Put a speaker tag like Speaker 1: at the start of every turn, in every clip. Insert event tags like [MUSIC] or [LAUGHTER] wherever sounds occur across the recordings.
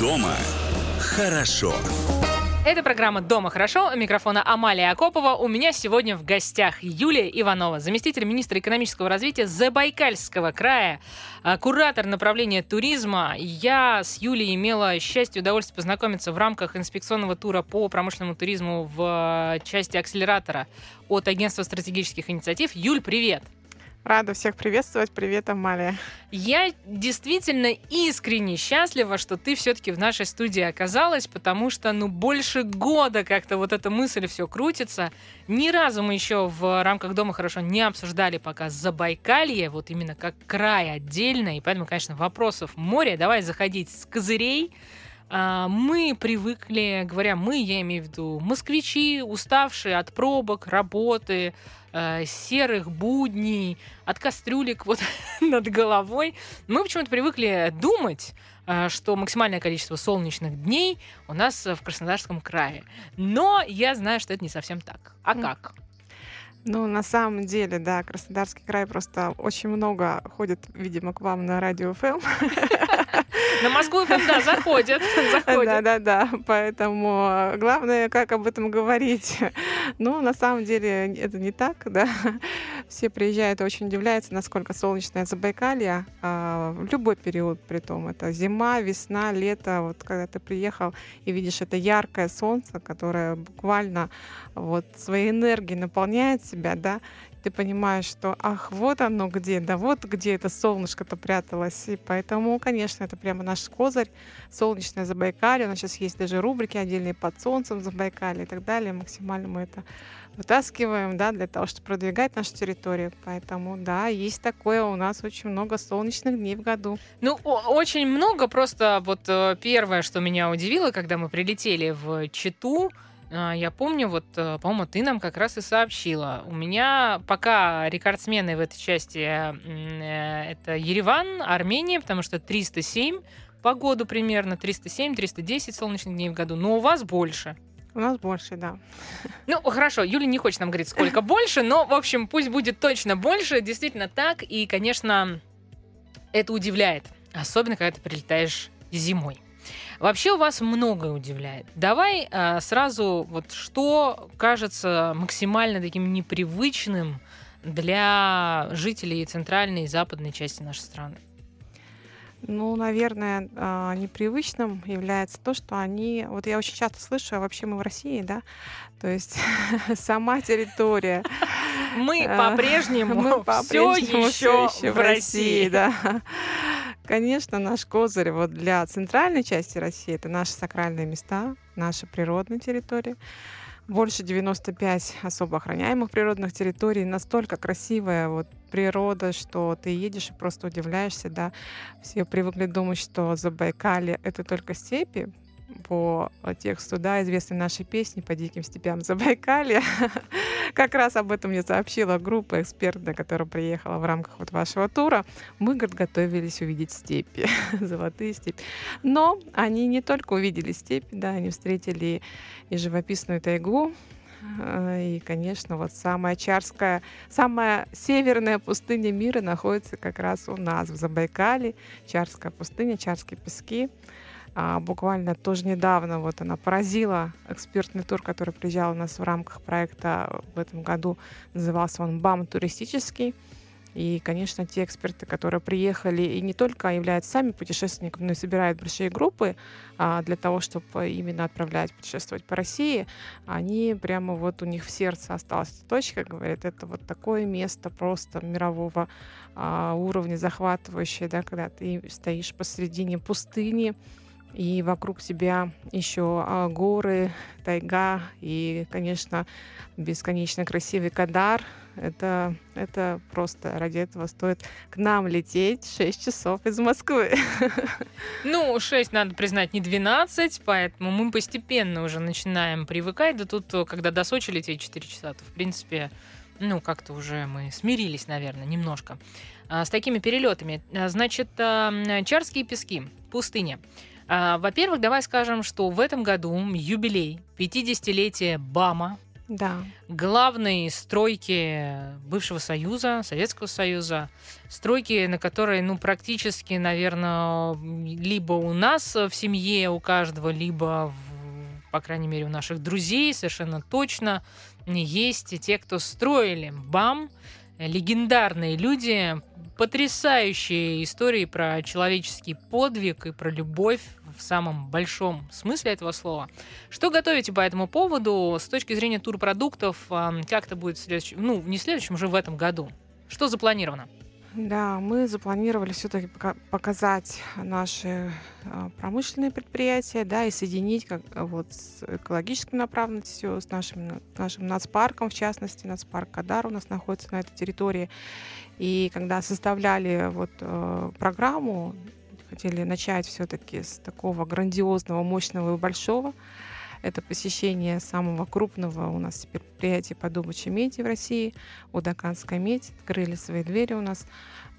Speaker 1: Дома хорошо.
Speaker 2: Это программа «Дома хорошо». У микрофона Амалия Акопова. У меня сегодня в гостях Юлия Иванова, заместитель министра экономического развития Забайкальского края, а, куратор направления туризма. Я с Юлей имела счастье и удовольствие познакомиться в рамках инспекционного тура по промышленному туризму в а, части акселератора от Агентства стратегических инициатив. Юль, привет!
Speaker 3: Рада всех приветствовать. Привет, Амалия.
Speaker 2: Я действительно искренне счастлива, что ты все-таки в нашей студии оказалась, потому что, ну, больше года как-то вот эта мысль все крутится. Ни разу мы еще в рамках Дома хорошо не обсуждали пока Забайкалье, вот именно как край отдельно, и поэтому, конечно, вопросов море. Давай заходить с козырей. А, мы привыкли, говоря мы, я имею в виду москвичи, уставшие от пробок, работы, э, серых будней, от кастрюлек вот [LAUGHS] над головой. Мы почему-то привыкли думать, э, что максимальное количество солнечных дней у нас в Краснодарском крае. Но я знаю, что это не совсем так. А как?
Speaker 3: Ну, на самом деле, да, Краснодарский край просто очень много ходит, видимо, к вам на радио ФМ. [LAUGHS]
Speaker 2: На Москву ФМ, да, заходят.
Speaker 3: Да, да, да. Поэтому э, главное, как об этом говорить. [LAUGHS] Ну, на самом деле, это не так, да. [LAUGHS] Все приезжают и очень удивляются, насколько солнечное Забайкалье а, в любой период, при том это зима, весна, лето. Вот когда ты приехал и видишь это яркое солнце, которое буквально вот своей энергией наполняет себя, да, ты понимаешь, что ах, вот оно где, да вот где это солнышко-то пряталось. И поэтому, конечно, это прямо наш козырь, солнечное Забайкалье. У нас сейчас есть даже рубрики отдельные под солнцем Забайкалье и так далее. Максимально мы это вытаскиваем, да, для того, чтобы продвигать нашу территорию. Поэтому, да, есть такое, у нас очень много солнечных дней в году.
Speaker 2: Ну, очень много, просто вот э, первое, что меня удивило, когда мы прилетели в Читу, я помню, вот, э, по-моему, ты нам как раз и сообщила. У меня пока рекордсмены в этой части э, это Ереван, Армения, потому что 307 по году примерно, 307-310 солнечных дней в году, но у вас больше.
Speaker 3: У нас больше, да.
Speaker 2: Ну, хорошо, Юля не хочет нам говорить, сколько больше, но, в общем, пусть будет точно больше, действительно так, и, конечно, это удивляет, особенно, когда ты прилетаешь зимой. Вообще у вас многое удивляет. Давай а, сразу вот что кажется максимально таким непривычным для жителей центральной и западной части нашей страны.
Speaker 3: Ну, наверное, а, непривычным является то, что они... Вот я очень часто слышу, а вообще мы в России, да? То есть [LAUGHS] сама территория.
Speaker 2: Мы а, по-прежнему все еще в России, да.
Speaker 3: Конечно, наш козырь вот для центральной части России это наши сакральные места, наши природные территории. Больше 95 особо охраняемых природных территорий. Настолько красивая вот природа, что ты едешь и просто удивляешься, да. Все привыкли думать, что Забайкалье — это только степи, по тексту, да, известной нашей песни «По диким степям Забайкалья». [LAUGHS] как раз об этом мне сообщила группа экспертная, которая приехала в рамках вот вашего тура. Мы, говорит, готовились увидеть степи, [LAUGHS] золотые степи. Но они не только увидели степи, да, они встретили и живописную тайгу, э, и, конечно, вот самая чарская, самая северная пустыня мира находится как раз у нас в Забайкале. Чарская пустыня, Чарские пески. А, буквально тоже недавно вот она поразила экспертный тур, который приезжал у нас в рамках проекта в этом году. Назывался он «БАМ туристический». И, конечно, те эксперты, которые приехали и не только являются сами путешественниками, но и собирают большие группы а, для того, чтобы именно отправлять путешествовать по России, они прямо вот у них в сердце осталась точка, говорят, это вот такое место просто мирового а, уровня захватывающее, да, когда ты стоишь посредине пустыни, и вокруг себя еще а, горы, тайга и, конечно, бесконечно красивый Кадар. Это, это просто ради этого стоит к нам лететь 6 часов из Москвы. [LAUGHS]
Speaker 2: Ну, 6, надо признать, не 12, поэтому мы постепенно уже начинаем привыкать. Да тут, когда до Сочи лететь 4 часа, то, в принципе, ну, как-то уже мы смирились, наверное, немножко а, с такими перелетами. Значит, Чарские пески, пустыня. А, во-первых, давай скажем, что в этом году юбилей 50-летия БАМа,
Speaker 3: Да.
Speaker 2: главной стройки бывшего Союза, Советского Союза, стройки, на которой, ну, практически, наверное, либо у нас в семье у каждого, либо, в- по крайней мере, у наших друзей совершенно точно есть те, кто строили. БАМ, легендарные люди, потрясающие истории про человеческий подвиг и про любовь в самом большом смысле этого слова. Что готовите по этому поводу с точки зрения турпродуктов? а, Как это будет в следующем, ну, не в следующем, уже в этом году? Что запланировано?
Speaker 3: Да, мы запланировали все-таки показать наши а, промышленные предприятия, да, и соединить как, вот с экологической направленностью, с нашим, на- нашим нацпарком, в частности, нацпарк Кадар у нас находится на этой территории. И когда составляли вот э, программу, хотели начать все-таки с такого грандиозного, мощного и большого. Это посещение самого крупного у нас теперь предприятия по добыче меди в России, Удаканская медь. Открыли свои двери у нас.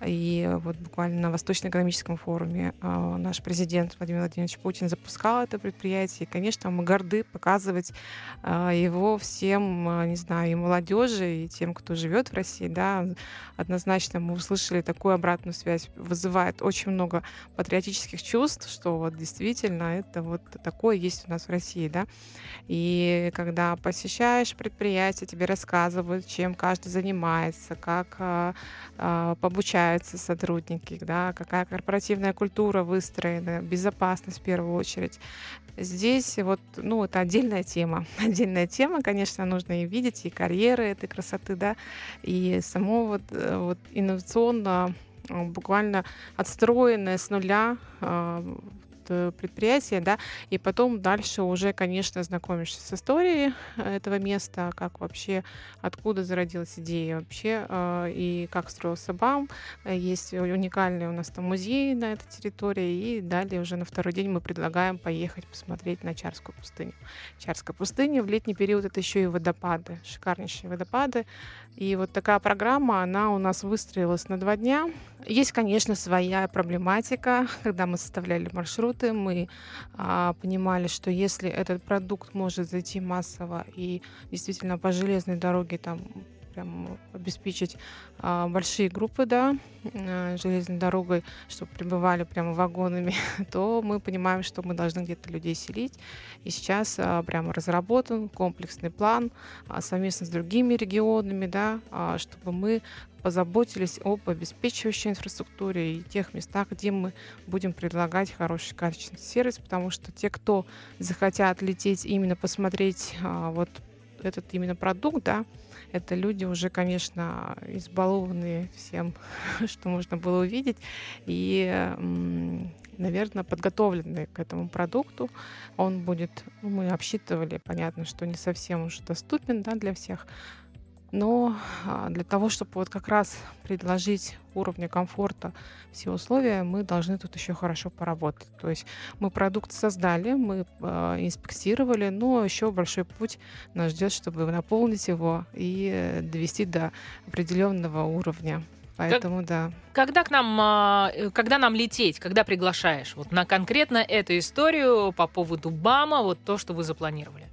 Speaker 3: И вот буквально на Восточно-экономическом форуме э, наш президент Владимир Владимирович Путин запускал это предприятие. И, конечно, мы горды показывать э, его всем, э, не знаю, и молодежи, и тем, кто живет в России. Да. Однозначно мы услышали такую обратную связь. Вызывает очень много патриотических чувств, что вот действительно это вот такое есть у нас в России. Да. И когда посещаешь предприятие, тебе рассказывают, чем каждый занимается, как э, обучаются сотрудники, да, какая корпоративная культура выстроена, безопасность в первую очередь. Здесь вот, ну, это отдельная тема. [LAUGHS] Отдельная тема, конечно, нужно и видеть, и карьеры этой красоты, да, и само вот, э, вот инновационно э, буквально отстроенное с нуля э, предприятие, да, и потом дальше уже, конечно, знакомишься с историей этого места, как вообще, откуда зародилась идея вообще, э, и как строился БАМ. Э, Есть уникальный у нас там музей на этой территории, и далее уже на второй день мы предлагаем поехать посмотреть на Чарскую пустыню. Чарская пустыня в летний период это еще и водопады, шикарнейшие водопады. И вот такая программа, она у нас выстроилась на два дня. Есть, конечно, своя проблематика. Когда мы составляли маршруты, мы а, понимали, что если этот продукт может зайти массово и действительно по железной дороге там прям обеспечить а, большие группы, да, э, железной дорогой, чтобы прибывали прямо вагонами, [LAUGHS] то мы понимаем, что мы должны где-то людей селить. И сейчас а, прямо разработан комплексный план а, совместно с другими регионами, да, а, чтобы мы позаботились об обеспечивающей инфраструктуре и тех местах, где мы будем предлагать хороший качественный сервис, потому что те, кто захотят лететь именно посмотреть а, вот этот именно продукт, да, это люди уже, конечно, избалованные всем, [LAUGHS] что можно было увидеть, и, наверное, подготовленные к этому продукту. Он будет, ну, мы обсчитывали, понятно, что не совсем уже доступен да, для всех, но а, для того, чтобы вот как раз предложить уровня комфорта все условия, мы должны тут еще хорошо поработать. То есть мы продукт создали, мы э, инспектировали, но еще большой путь нас ждет, чтобы наполнить его и довести до определенного уровня. Поэтому да.
Speaker 2: Когда к нам, а, э, когда нам лететь, когда приглашаешь вот на конкретно эту историю по поводу БАМа, вот то, что вы запланировали?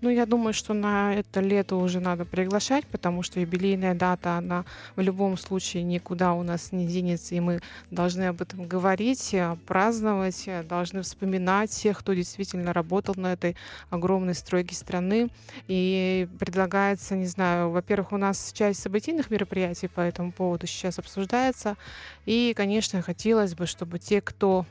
Speaker 3: Ну, я думаю, что на это лето уже надо приглашать, потому что юбилейная дата, она в любом случае никуда у нас не денется, и мы должны об этом говорить, э, праздновать, э, должны вспоминать тех, кто действительно работал на этой огромной стройке страны. И предлагается, не знаю, во-первых, у нас часть событийных мероприятий по этому поводу сейчас обсуждается, и, конечно, хотелось бы, чтобы те, кто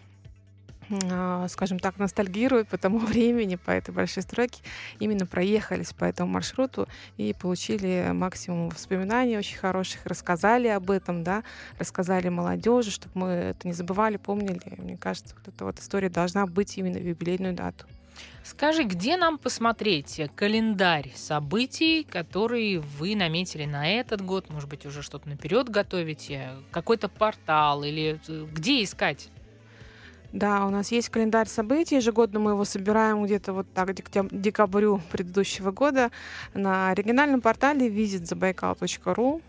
Speaker 3: скажем так, ностальгируют по тому [LAUGHS] времени, по этой большой стройке, именно проехались по этому маршруту и получили максимум воспоминаний очень хороших, рассказали об этом, да, рассказали молодежи, чтобы мы это не забывали, помнили. Мне кажется, вот эта вот история должна быть именно в юбилейную дату.
Speaker 2: Скажи, где нам посмотреть календарь событий, которые вы наметили на этот год? Может быть, уже что-то наперед готовите? Какой-то портал или э, где искать?
Speaker 3: Да, у нас есть календарь событий. Ежегодно мы его собираем где-то вот так к декабрю предыдущего года на оригинальном портале visitzabaikal.ru.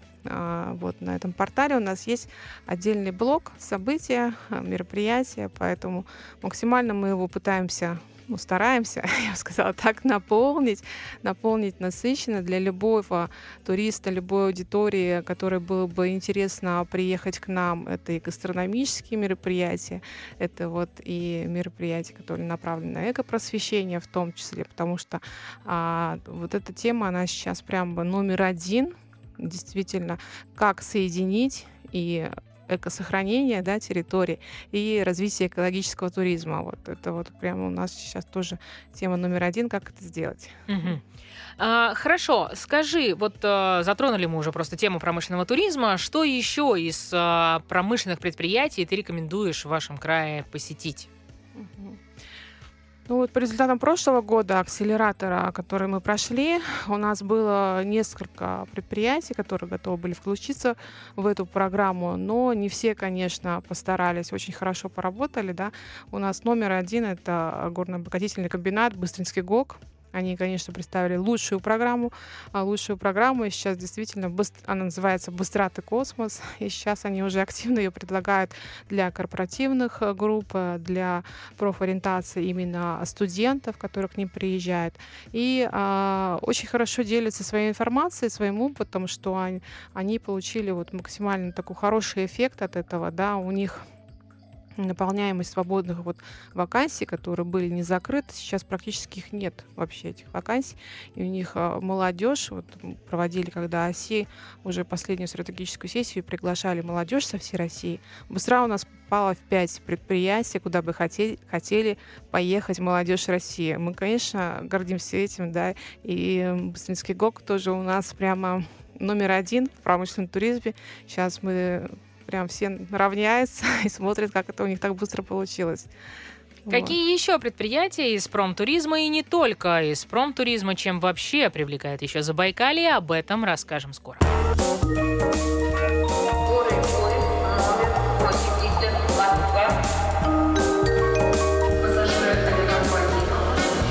Speaker 3: Вот на этом портале у нас есть отдельный блок события, мероприятия, поэтому максимально мы его пытаемся ну, стараемся, [LAUGHS] я бы сказала, так наполнить, наполнить насыщенно для любого туриста, любой аудитории, которой было бы интересно приехать к нам. Это и гастрономические мероприятия, это вот и мероприятия, которые направлены на экопросвещение в том числе, потому что а, вот эта тема, она сейчас прям номер один, действительно, как соединить и экосохранения да, территории и развития экологического туризма. Вот это вот прямо у нас сейчас тоже тема номер один, как это сделать.
Speaker 2: Угу. А, хорошо, скажи, вот а, затронули мы уже просто тему промышленного туризма. Что еще из а, промышленных предприятий ты рекомендуешь в вашем крае посетить?
Speaker 3: Ну вот по результатам прошлого года акселератора, который мы прошли, у нас было несколько предприятий, которые готовы были включиться в эту программу, но не все, конечно, постарались, очень хорошо поработали, да. У нас номер один это горно-обогатительный комбинат Быстринский ГОК, они, конечно, представили лучшую программу, а лучшую программу. И сейчас действительно она называется «Быстраты космос». И сейчас они уже активно ее предлагают для корпоративных э, групп, э, для профориентации именно студентов, которые к ним приезжают. И а, очень хорошо делятся своей информацией, своим опытом, что они, они получили вот максимально такой хороший эффект от этого. Да, у них наполняемость свободных вот вакансий, которые были не закрыты, сейчас практически их нет вообще этих вакансий, и у них а, молодежь, вот проводили, когда ОСИ уже последнюю стратегическую сессию приглашали молодежь со всей России, быстро у нас попала в пять предприятий, куда бы хотели, хотели поехать молодежь России. Мы, конечно, гордимся этим, да, и Быстринский ГОК тоже у нас прямо номер один в промышленном туризме. Сейчас мы прям все равняются [LAUGHS] и смотрят, как это у них так быстро получилось.
Speaker 2: Какие вот. еще предприятия из промтуризма и не только из промтуризма, чем вообще привлекает еще Забайкалье, об этом расскажем скоро.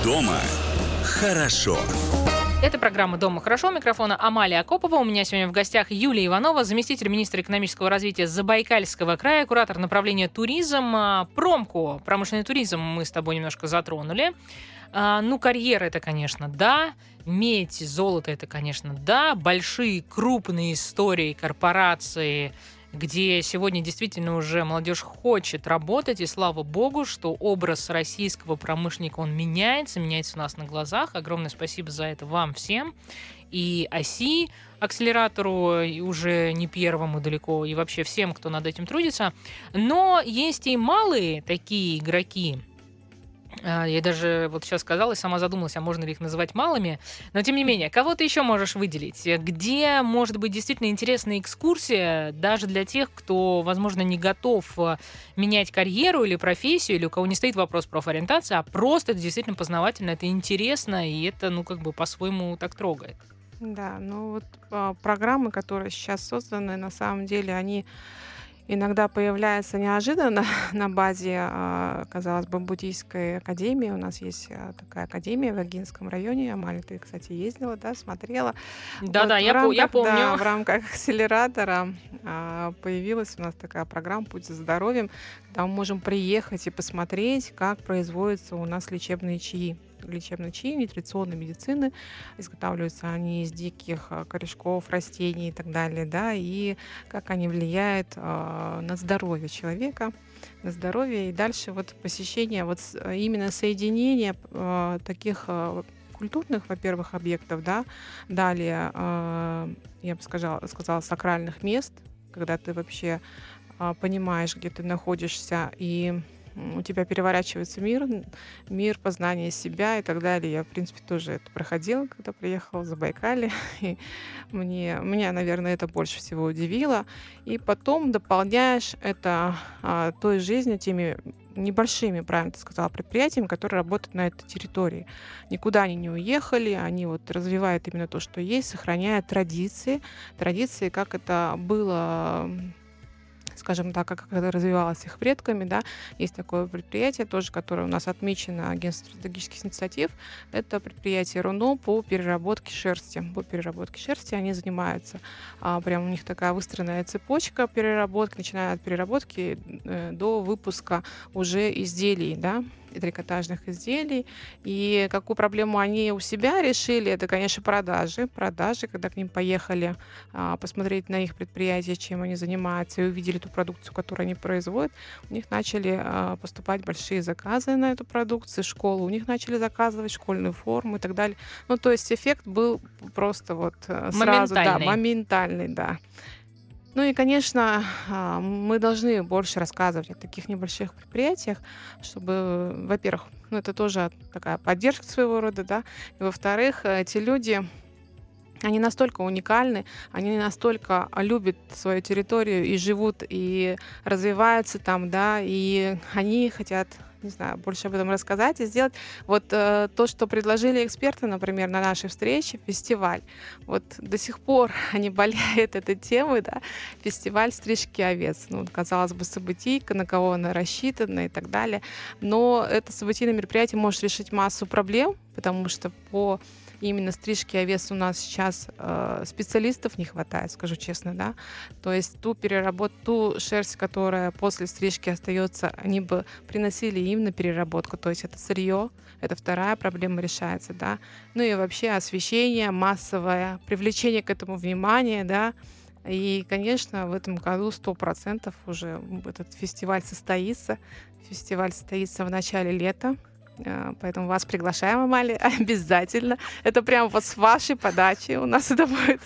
Speaker 1: Дома хорошо.
Speaker 2: Это программа «Дома хорошо». Микрофона Амалия Акопова. У меня сегодня в гостях Юлия Иванова, заместитель министра экономического развития Забайкальского края, куратор направления туризм. А, промку, промышленный туризм мы с тобой немножко затронули. А, ну, карьера это, конечно, да. Медь, золото это, конечно, да. Большие, крупные истории, корпорации, где сегодня действительно уже молодежь хочет работать, и слава богу, что образ российского промышленника, он меняется, меняется у нас на глазах. Огромное спасибо за это вам всем. И оси акселератору, уже не первому далеко, и вообще всем, кто над этим трудится. Но есть и малые такие игроки, я даже вот сейчас сказала и сама задумалась, а можно ли их называть малыми. Но тем не менее, кого ты еще можешь выделить? Где может быть действительно интересная экскурсия, даже для тех, кто, возможно, не готов э, менять карьеру или профессию, или у кого не стоит вопрос профориентации, а просто это действительно познавательно, это интересно, и это, ну, как бы по-своему так трогает.
Speaker 3: Да, ну вот а, программы, которые сейчас созданы, на самом деле, они иногда появляется неожиданно [LAUGHS] на базе, а, казалось бы, буддийской академии. У нас есть а, такая академия в Агинском районе. Амаль, ты, кстати, ездила, да, смотрела.
Speaker 2: Да-да, вот я, рамках, я помню. Да,
Speaker 3: в рамках [LAUGHS] акселератора а, появилась у нас такая программа «Путь за здоровьем», когда мы можем приехать и посмотреть, как производятся у нас лечебные чаи лечебной чаи, нутриционной медицины. Изготавливаются они из диких а, корешков, растений и так далее, да, и как они влияют э, на здоровье человека, на здоровье. И дальше вот посещение, вот именно соединение э, таких э, культурных, во-первых, объектов, да, далее, э, я бы сказала, сказала, сакральных мест, когда ты вообще э, понимаешь, где ты находишься, и у тебя переворачивается мир, мир познания себя и так далее. Я, в принципе, тоже это проходила, когда приехала в Забайкалье. [LAUGHS] И мне, меня, наверное, это больше всего удивило. И потом дополняешь это а, той жизнью теми небольшими, правильно ты сказала, предприятиями, которые работают на этой территории. Никуда они не уехали, они вот развивают именно то, что есть, сохраняя традиции, традиции, как это было скажем так, как это развивалось их предками, да, есть такое предприятие тоже, которое у нас отмечено агентством стратегических инициатив, это предприятие РУНО по переработке шерсти, по переработке шерсти они занимаются, а, прям у них такая выстроенная цепочка переработки, начиная от переработки э, до выпуска уже изделий, да, трикотажных изделий. И какую проблему они у себя решили, это, конечно, продажи. Продажи, когда к ним поехали а, посмотреть на их предприятие, чем они занимаются, и увидели ту продукцию, которую они производят, у них начали а, поступать большие заказы на эту продукцию, школы у них начали заказывать школьную форму и так далее. Ну, то есть эффект был просто вот э, сразу, да, моментальный, да. Ну и, конечно, а, мы должны больше рассказывать о таких небольших предприятиях, чтобы, во-первых, ну это тоже такая поддержка своего рода, да, и во-вторых, эти люди, они настолько уникальны, они настолько любят свою территорию и живут, и развиваются там, да, и они хотят не знаю, больше об этом рассказать и сделать вот э, то, что предложили эксперты, например, на нашей встрече, фестиваль. Вот до сих пор [LAUGHS] они болеют этой темой, да, фестиваль стрижки овец. Ну, казалось бы, событийка, на кого она рассчитана и так далее. Но это событийное мероприятие может решить массу проблем, потому что по именно стрижки овес у нас сейчас э, специалистов не хватает, скажу честно, да. То есть ту переработку, ту шерсть, которая после стрижки остается, они бы приносили им на переработку. То есть это сырье, это вторая проблема решается, да. Ну и вообще освещение массовое, привлечение к этому внимания, да. И, конечно, в этом году сто процентов уже этот фестиваль состоится. Фестиваль состоится в начале лета. А, поэтому вас приглашаем, Амали, [LAUGHS] обязательно. Это прям вот с вашей подачи у нас [LAUGHS] это будет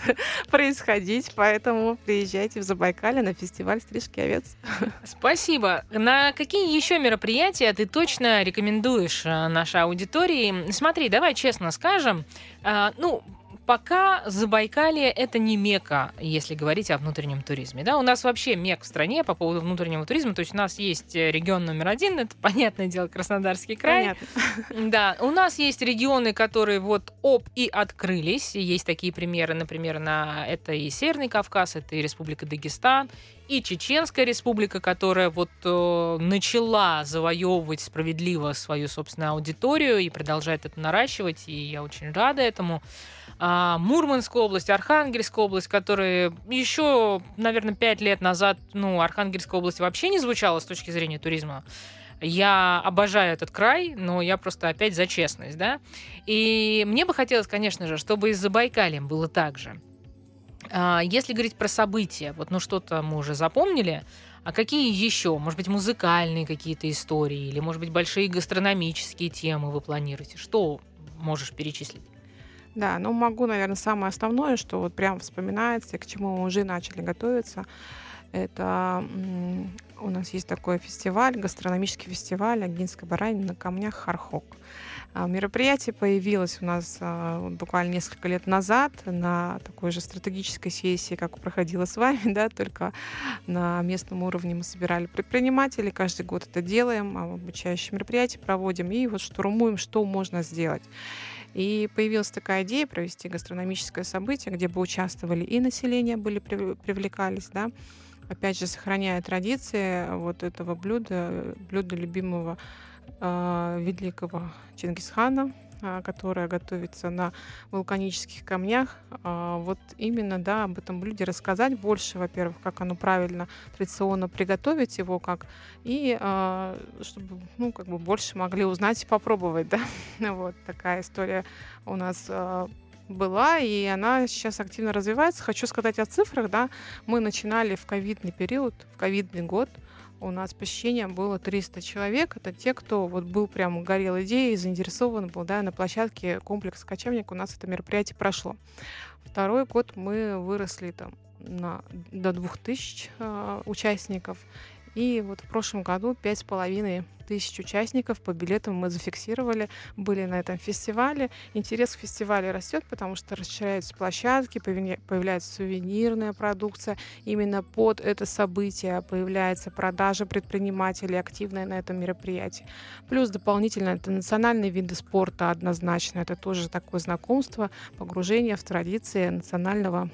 Speaker 3: происходить. Поэтому приезжайте в Забайкале на фестиваль стрижки овец.
Speaker 2: Спасибо. На какие еще мероприятия ты точно рекомендуешь а, нашей аудитории? Смотри, давай честно скажем. А, ну, пока Забайкалье это не мека, если говорить о внутреннем туризме. Да? У нас вообще мек в стране по поводу внутреннего туризма. То есть у нас есть э, регион номер один, это, [LAUGHS] понятное дело, Краснодарский край. Понятно. [LAUGHS] Да, у нас есть регионы, которые вот оп и открылись. Есть такие примеры, например, на это и Северный Кавказ, это и Республика Дагестан, и Чеченская республика, которая вот э, начала завоевывать справедливо свою собственную аудиторию и продолжает это наращивать, и я очень рада этому а, Мурманская область, Архангельская область, которые еще, наверное, пять лет назад, ну, Архангельская область вообще не звучала с точки зрения туризма. Я обожаю этот край, но я просто опять за честность, да. И мне бы хотелось, конечно же, чтобы и с Забайкальем было так же. А, если говорить про события, вот ну что-то мы уже запомнили, а какие еще? Может быть, музыкальные какие-то истории или, может быть, большие гастрономические темы вы планируете? Что можешь перечислить?
Speaker 3: Да, ну могу, наверное, самое основное, что вот прям вспоминается, к чему мы уже начали готовиться. Это у нас есть такой фестиваль, гастрономический фестиваль Агинской баранины на камнях Хархок. А, мероприятие появилось у нас а, буквально несколько лет назад на такой же стратегической сессии, как проходила с вами, [LAUGHS] да, только на местном уровне мы собирали предпринимателей, каждый год это делаем, обучающие мероприятия проводим и вот штурмуем, что можно сделать. И появилась такая идея провести гастрономическое событие, где бы участвовали и население, были привлекались, да, опять же, сохраняя традиции вот этого блюда, блюда любимого великого Чингисхана, а, которая готовится на вулканических камнях. А, вот именно, да, об этом блюде рассказать больше, во-первых, как оно правильно традиционно приготовить его, как и чтобы, ну, как бы больше могли узнать и попробовать, да. [LAUGHS] Вот такая история у нас была, и она сейчас активно развивается. Хочу сказать о цифрах, да. Мы начинали в ковидный период, в ковидный год – у нас посещение было 300 человек. Это те, кто вот был прям горел идеей, заинтересован был, да, на площадке комплекса «Кочевник» у нас это мероприятие прошло. Второй год мы выросли там на, до 2000 э, участников. И вот в прошлом году пять с половиной тысяч участников по билетам мы зафиксировали, были на этом фестивале. Интерес к фестивалю растет, потому что расширяются площадки, появляется сувенирная продукция. Именно под это событие появляется продажа предпринимателей активная на этом мероприятии. Плюс дополнительно это национальные виды спорта однозначно. Это тоже такое знакомство, погружение в традиции национального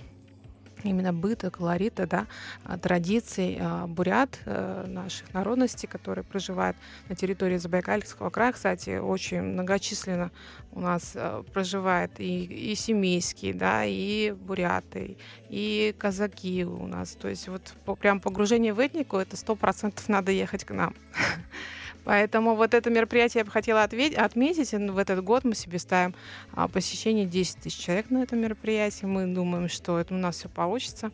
Speaker 3: именно быта, колорита, да, а, традиций а, бурят э, наших народностей, которые проживают на территории Забайкальского края. Кстати, очень многочисленно у нас э, проживает и, и семейские, да, и буряты, и казаки у нас. То есть вот по, прям погружение в этнику, это сто процентов надо ехать к нам. [LAUGHS] Поэтому вот это мероприятие я бы хотела отметить. В этот год мы себе ставим а, посещение 10 тысяч человек на этом мероприятии. Мы думаем, что это у нас все получится.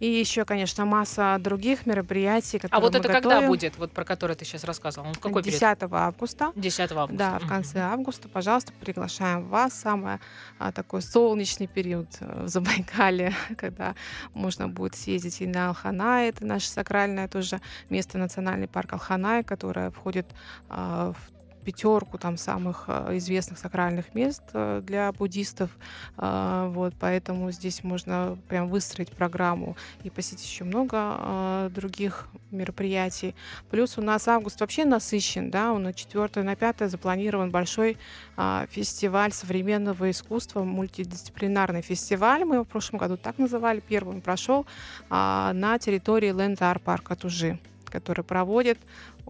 Speaker 3: И еще, конечно, масса других мероприятий, которые
Speaker 2: А вот
Speaker 3: мы
Speaker 2: это
Speaker 3: готовим.
Speaker 2: когда будет, вот про который ты сейчас рассказывал? Он в какой
Speaker 3: 10
Speaker 2: период?
Speaker 3: августа.
Speaker 2: 10 августа.
Speaker 3: Да, в конце августа, пожалуйста, приглашаем вас. Самый а, такой солнечный период э, в Забайкале, [LAUGHS] когда можно будет съездить и на Алханай, это наше сакральное тоже место, национальный парк Алханай, которое входит а, в пятерку там самых э, известных сакральных мест э, для буддистов. А, Вот, поэтому здесь можно прям выстроить программу и посетить еще много а, других мероприятий. Плюс у нас август вообще насыщен, да, он на 4 на 5 запланирован большой а, фестиваль современного искусства, мультидисциплинарный фестиваль, мы его в прошлом году так называли, первым прошел а, на территории Ленд-Ар парка Тужи который проводит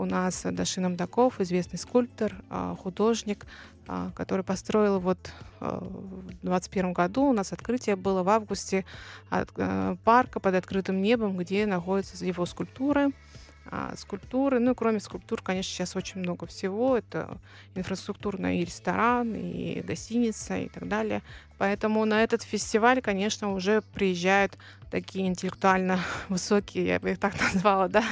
Speaker 3: у нас Дашин Амдаков, известный скульптор, а, художник, а, который построил вот а, в 2021 году. У нас открытие было в августе э, парка под открытым небом, где находятся его скульптуры. Скульптуры, ну, кроме скульптур, конечно, сейчас очень много всего. Это инфраструктурный и ресторан, и гостиница, и так далее. Поэтому на этот фестиваль, конечно, уже приезжают такие интеллектуально [LAUGHS] высокие, я бы их так [LAUGHS] назвала, да,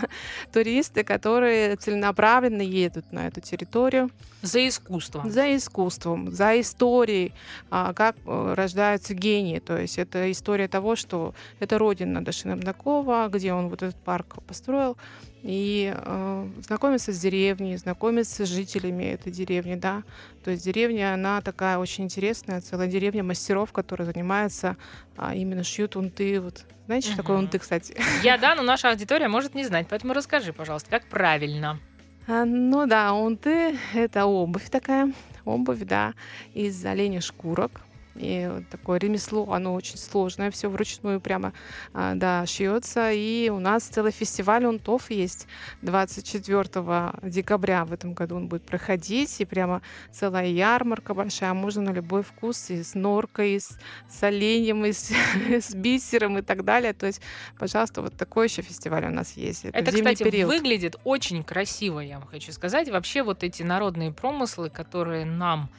Speaker 3: туристы, которые целенаправленно едут на эту территорию.
Speaker 2: За искусство.
Speaker 3: За искусством, за историей, а, как э, рождаются гении. То есть это история того, что это родина Дашина Бдакова, где он вот этот парк построил, и э, знакомиться с деревней, знакомиться с жителями этой деревни, да. То есть деревня, она такая очень интересная, целая деревня мастеров, которые занимаются а, именно шьют унты. Вот. Знаете, что такое унты, кстати? [LAUGHS]
Speaker 2: Я, да, но наша аудитория может не знать, поэтому расскажи, пожалуйста, как правильно.
Speaker 3: А, ну да, унты — это обувь такая, обувь, да, из оленя шкурок. И вот такое ремесло, оно очень сложное, все вручную прямо, а, да, шьется. И у нас целый фестиваль унтов есть 24 декабря в этом году он будет проходить. И прямо целая ярмарка большая, можно на любой вкус, и с норкой, и с, с оленем, и с, [LAUGHS] с бисером и так далее. То есть, пожалуйста, вот такой еще фестиваль у нас есть. Это,
Speaker 2: Это, кстати,
Speaker 3: период.
Speaker 2: выглядит очень красиво, я вам хочу сказать. Вообще вот эти народные промыслы, которые нам,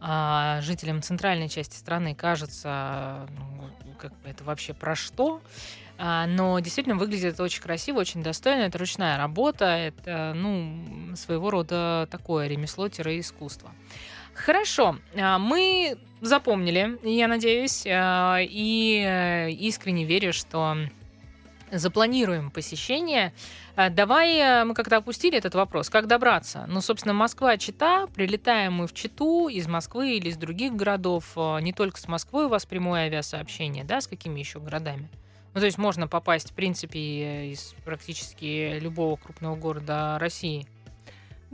Speaker 2: а, жителям центральной части страны, кажется, ну, как бы это вообще про что, А, но действительно выглядит это очень красиво, очень достойно. Это ручная работа, это ну, своего рода такое ремесло-искусство. Хорошо, а, мы запомнили, я надеюсь, а, и э, искренне верю, что запланируем посещение. А, Давай э, мы как-то опустили этот вопрос. Как добраться? Ну, собственно, Москва-Чита. Прилетаем мы в Читу из Москвы или из других городов. Э, Не только с Москвой у вас прямое авиасообщение, да? С какими еще городами? Ну, то есть можно попасть, в принципе, э, из практически любого крупного города России.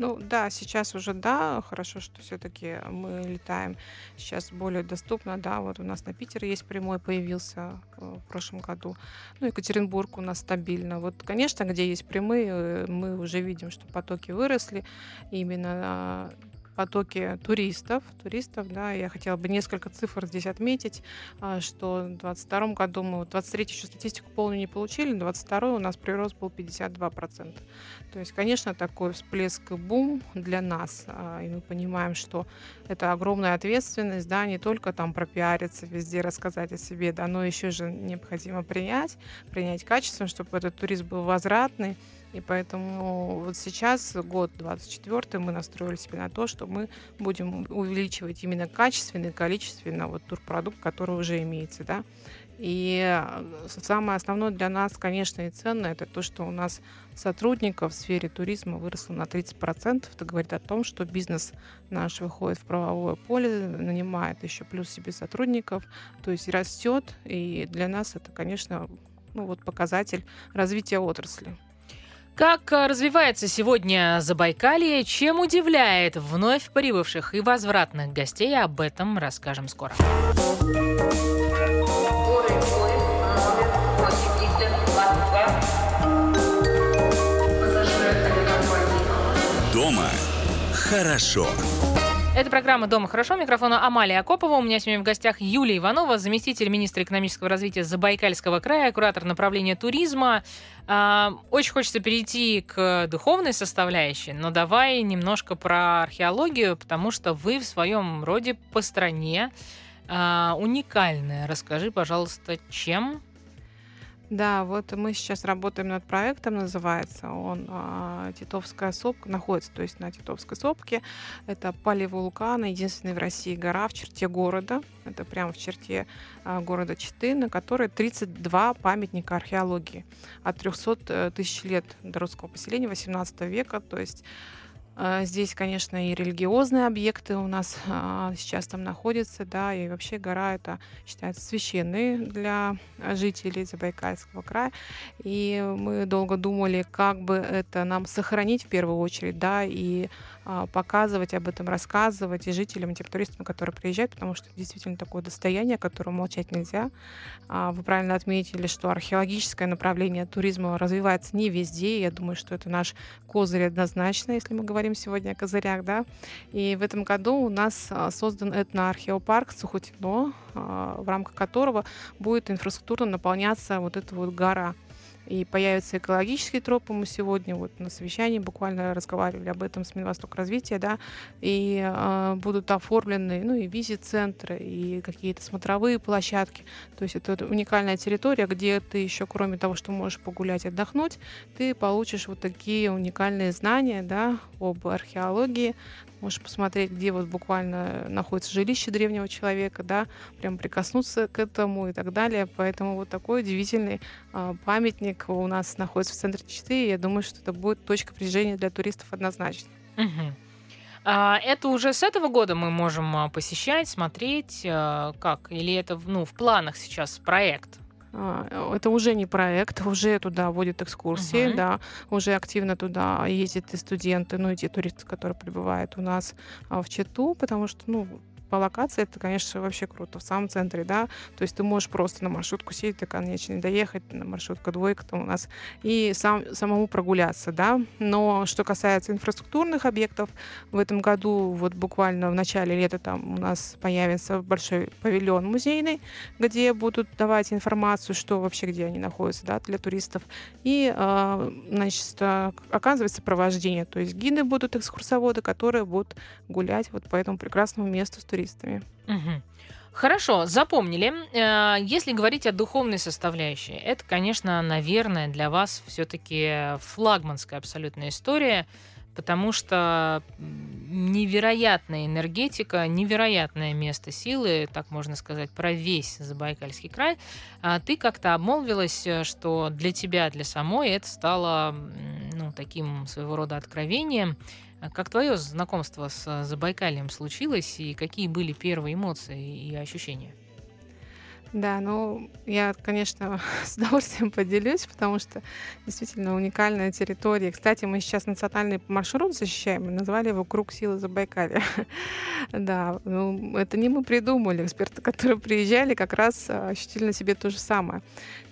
Speaker 3: Ну да, сейчас уже да, хорошо, что все-таки мы летаем сейчас более доступно, да, вот у нас на Питер есть прямой появился э, в прошлом году, ну Екатеринбург у нас стабильно. Вот, конечно, где есть прямые, э, мы уже видим, что потоки выросли, именно потоки туристов, туристов, да, я хотела бы несколько цифр здесь отметить, а, что в 22 году мы, вот 23 еще статистику полную не получили, 22 у нас прирост был 52%. То есть, конечно, такой всплеск и бум для нас, а, и мы понимаем, что это огромная ответственность, да, не только там пропиариться, везде рассказать о себе, да, но еще же необходимо принять, принять качественно, чтобы этот туризм был возвратный, и поэтому вот сейчас, год 24 мы настроили себя на то, что мы будем увеличивать именно качественно и количественно вот турпродукт, который уже имеется, да. И э, самое основное для нас, конечно, и ценное, это то, что у нас сотрудников в сфере туризма выросло на 30%. Это говорит о том, что бизнес наш выходит в правовое поле, нанимает еще плюс себе сотрудников, то есть растет. И для нас это, конечно, ну вот показатель развития отрасли.
Speaker 2: Как э, развивается сегодня Забайкалье, чем удивляет вновь прибывших и возвратных гостей, об этом расскажем скоро.
Speaker 4: Горы поезд номер 8022. Пассажиры авиакомпании
Speaker 1: Дома хорошо.
Speaker 2: Это программа «Дома хорошо». Микрофона Амалия Акопова. У меня сегодня в гостях Юлия Иванова, заместитель министра экономического развития Забайкальского края, куратор направления туризма. А, Очень хочется перейти к духовной составляющей, но давай немножко про археологию, потому что вы в своем роде по стране а, уникальная. Расскажи, пожалуйста, чем?
Speaker 3: Да, вот мы сейчас работаем над проектом, называется он а, Титовская сопка, находится, то есть на Титовской сопке. Это палевулкан, единственный в России гора в черте города. Это прямо в черте а, города Читы, на которой 32 памятника археологии от 300 э, тысяч лет до русского поселения 18 века. То есть Здесь, конечно, и религиозные объекты у нас а, сейчас там находятся, да, и вообще гора это считается священной для жителей Забайкальского края. И мы долго думали, как бы это нам сохранить в первую очередь, да, и а, показывать об этом, рассказывать и жителям, и тем туристам, которые приезжают, потому что это действительно такое достояние, о котором молчать нельзя. А, Вы правильно отметили, что археологическое направление туризма развивается не везде. Я думаю, что это наш козырь однозначно, если мы говорим сегодня о козырях, да. И в этом году у нас а, создан этноархеопарк Сухотино, а, в рамках которого будет инфраструктурно наполняться вот эта вот гора. И появятся экологические тропы. Мы сегодня вот на совещании буквально разговаривали об этом с Минвосток развития, да, и э, будут оформлены, ну, и визит-центры, и какие-то смотровые площадки. То есть это уникальная территория, где ты еще, кроме того, что можешь погулять, отдохнуть, ты получишь вот такие уникальные знания, да, об археологии, Можешь посмотреть, где вот буквально находится жилище древнего человека, да, прям прикоснуться к этому и так далее. Поэтому вот такой удивительный а, памятник у нас находится в центре Читы. И я думаю, что это будет точка притяжения для туристов однозначно.
Speaker 2: Мгм. А, Это уже с этого года мы можем а, посещать, смотреть, а, как? Или это в- ну, в планах сейчас проект?
Speaker 3: А, Это уже не проект, уже туда водят экскурсии,
Speaker 2: Мгм.
Speaker 3: да, уже активно туда ездят и студенты, ну и те туристы, которые прибывают у нас в Читу, потому что, ну, по локации это, конечно, вообще круто, в самом центре, да, то есть ты можешь просто на маршрутку сесть до конечной, доехать, на маршрутка двойка там у нас, и сам, самому прогуляться, да, но что касается инфраструктурных объектов, в этом году вот буквально в начале лета там у нас появится большой павильон музейный, где будут давать информацию, что вообще, где они находятся, да, для туристов. И, а, значит, а, оказывается сопровождение, то есть гиды будут экскурсоводы, которые будут гулять вот по этому прекрасному месту с туристами.
Speaker 2: Мгм. Хорошо, запомнили. Э, Если говорить о духовной составляющей, это, конечно, наверное, для вас все-таки флагманская абсолютная история, потому что невероятная энергетика, невероятное место силы, так можно сказать, про весь Забайкальский край. А Ты как-то обмолвилась, э, что для тебя, для самой это стало ну, таким своего рода откровением. А Как твое знакомство с э, Забайкальем случилось и какие были первые эмоции и ощущения?
Speaker 3: Да, ну, я, конечно, [LAUGHS] с удовольствием поделюсь, потому что действительно уникальная территория. Кстати, мы сейчас национальный маршрут защищаем, назвали его «Круг силы Забайкалья». [LAUGHS] Да, ну, это не мы придумали. Эксперты, [LAUGHS] которые приезжали, как раз а, ощутили на себе то же самое.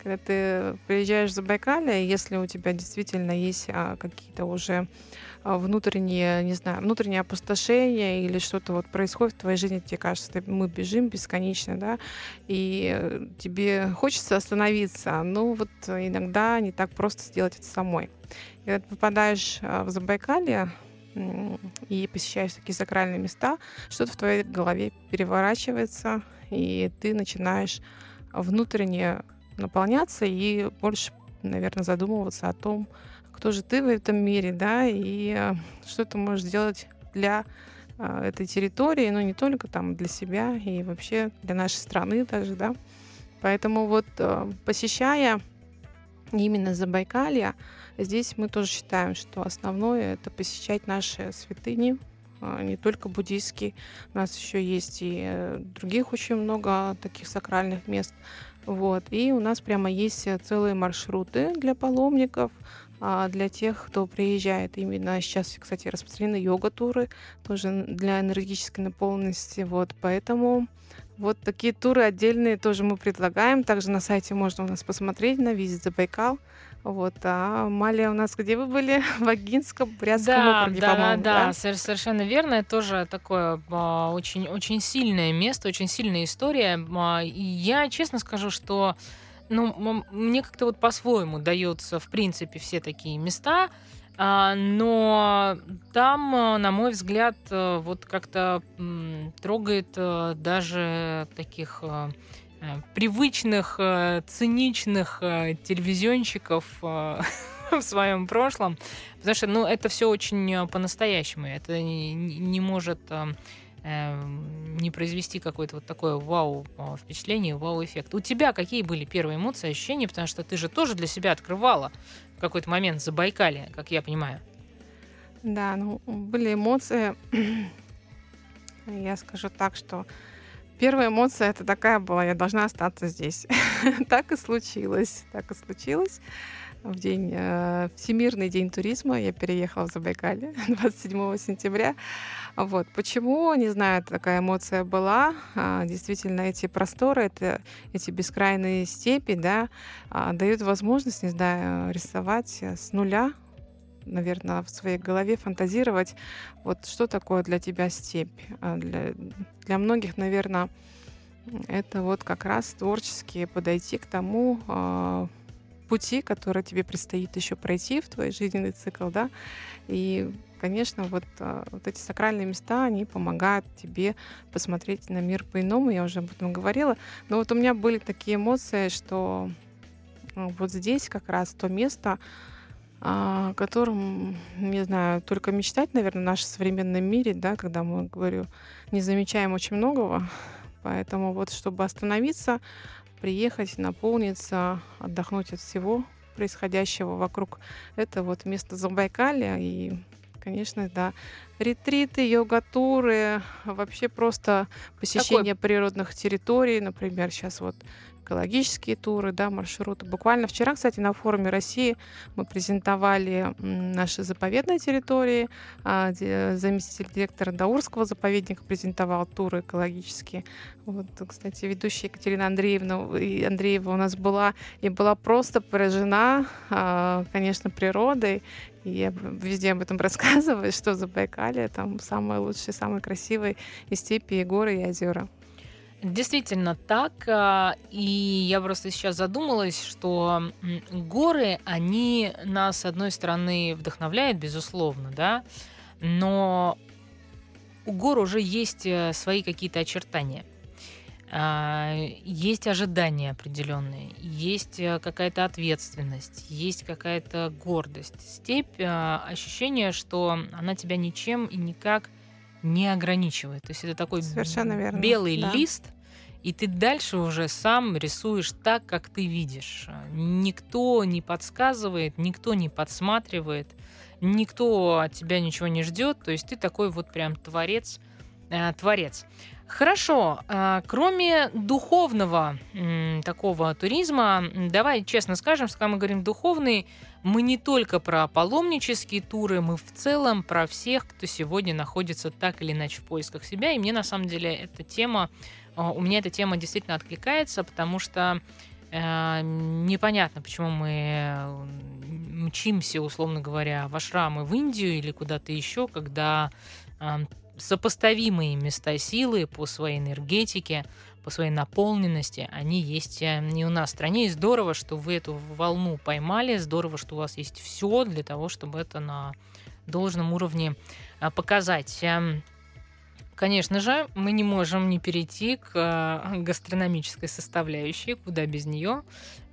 Speaker 3: Когда ты приезжаешь в Забайкалье, если у тебя действительно есть а, какие-то уже а, внутренние, не знаю, внутреннее опустошение или что-то вот происходит в твоей жизни, тебе кажется, ты- мы бежим бесконечно, да, и э, тебе хочется остановиться, но вот иногда не так просто сделать это самой. Когда ты попадаешь а, в Забайкалье и посещаешь такие сакральные места, что-то в твоей голове переворачивается, и ты начинаешь внутренне наполняться и больше, наверное, задумываться о том, кто же ты в этом мире, да, и э, что ты можешь сделать для э, этой территории, но не только там для себя и вообще для нашей страны даже, да. Поэтому вот э, посещая именно Забайкалье, здесь мы тоже считаем, что основное это посещать наши святыни, не только буддийские. У нас еще есть и других очень много таких сакральных мест. Вот. И у нас прямо есть э, целые маршруты для паломников, а, для тех, кто приезжает. Именно сейчас, кстати, распространены йога-туры, тоже для энергетической наполненности. Вот. Поэтому вот такие туры отдельные тоже мы предлагаем. Также на сайте можно у нас посмотреть на Визит Забайкал. Вот, а Малия у нас где вы были? [LAUGHS] В Агинском, Брянском
Speaker 2: Да,
Speaker 3: округе,
Speaker 2: да,
Speaker 3: по-моему,
Speaker 2: да, сер- совершенно верно. Это тоже такое а, очень, очень сильное место, очень сильная история. А, и я честно скажу, что ну, мне как-то вот по-своему дается, в принципе, все такие места. А, но там, на мой взгляд, вот как-то трогает даже таких привычных, э, циничных э, телевизионщиков э, [LAUGHS] в своем прошлом. Потому что, ну, это все очень э, по-настоящему. Это не, не может э, э, не произвести какое-то вот такое вау э, впечатление, вау-эффект. У тебя какие были первые эмоции, ощущения? Потому что ты же тоже для себя открывала в какой-то момент Забайкалье, как я понимаю.
Speaker 3: Да, ну, были эмоции. [CLEARS THROAT] Я скажу так, что первая эмоция это такая была, я должна остаться здесь. [LAUGHS] так и случилось, так и случилось. В день, э, Всемирный день туризма я переехала в Забайкалье [LAUGHS] 27 сентября. Вот. Почему, не знаю, такая эмоция была. А, действительно, эти просторы, это, эти бескрайные степи, да, а, дают возможность, не знаю, рисовать с нуля наверное, в своей голове фантазировать, вот что такое для тебя степь. А Для, для многих, наверное, это вот как раз творчески подойти к тому а, пути, который тебе предстоит еще пройти в твой жизненный цикл, да, и Конечно, вот, а, вот эти сакральные места, они помогают тебе посмотреть на мир по-иному, я уже об этом говорила. Но вот у меня были такие эмоции, что вот здесь как раз то место, о котором, не знаю, только мечтать, наверное, в нашем современном мире, да, когда мы, говорю, не замечаем очень многого. Поэтому вот, чтобы остановиться, приехать, наполниться, отдохнуть от всего происходящего вокруг, это вот место Забайкалья. И, конечно, да, ретриты, йога-туры, вообще просто посещение природных территорий, например, сейчас вот экологические туры, да, маршруты. Буквально вчера, кстати, на форуме России мы презентовали наши заповедные территории. А, Заместитель директора Даурского заповедника презентовал туры экологические. Вот, кстати, ведущая Екатерина Андреевна Андреева у нас была и была просто поражена, а, конечно, природой. И я везде об этом [LAUGHS] рассказываю, что за Байкалье там самые лучшие, самые красивые и степи, и горы, и озера.
Speaker 2: Действительно так. а, И я просто сейчас задумалась, что горы, они нас, с одной стороны, вдохновляют, безусловно, да, но у гор уже есть э, свои какие-то очертания. А, Есть ожидания определенные, есть э, какая-то ответственность, есть какая-то гордость. Степь, а, ощущение, что она тебя ничем и никак не ограничивает. То есть это такой
Speaker 3: Совершенно верно,
Speaker 2: белый
Speaker 3: да.
Speaker 2: лист, и ты дальше уже сам рисуешь так, как ты видишь. Никто не подсказывает, никто не подсматривает, никто от тебя ничего не ждет. То есть ты такой вот прям творец, э, творец. Хорошо, а, кроме духовного такого туризма, давай честно скажем, когда мы говорим духовный, мы не только про паломнические туры, мы в целом про всех, кто сегодня находится так или иначе в поисках себя. И мне на самом деле эта тема, а, у меня эта тема действительно откликается, потому что э, непонятно, почему мы мчимся, условно говоря, в ашрамы в Индию или куда-то еще, когда сопоставимые места силы по своей энергетике, по своей наполненности, они есть э, не у нас в стране. И здорово, что вы эту волну поймали, здорово, что у вас есть все для того, чтобы это на должном уровне а, показать. Эм, Конечно же, мы не можем не перейти к э, гастрономической составляющей, куда без нее,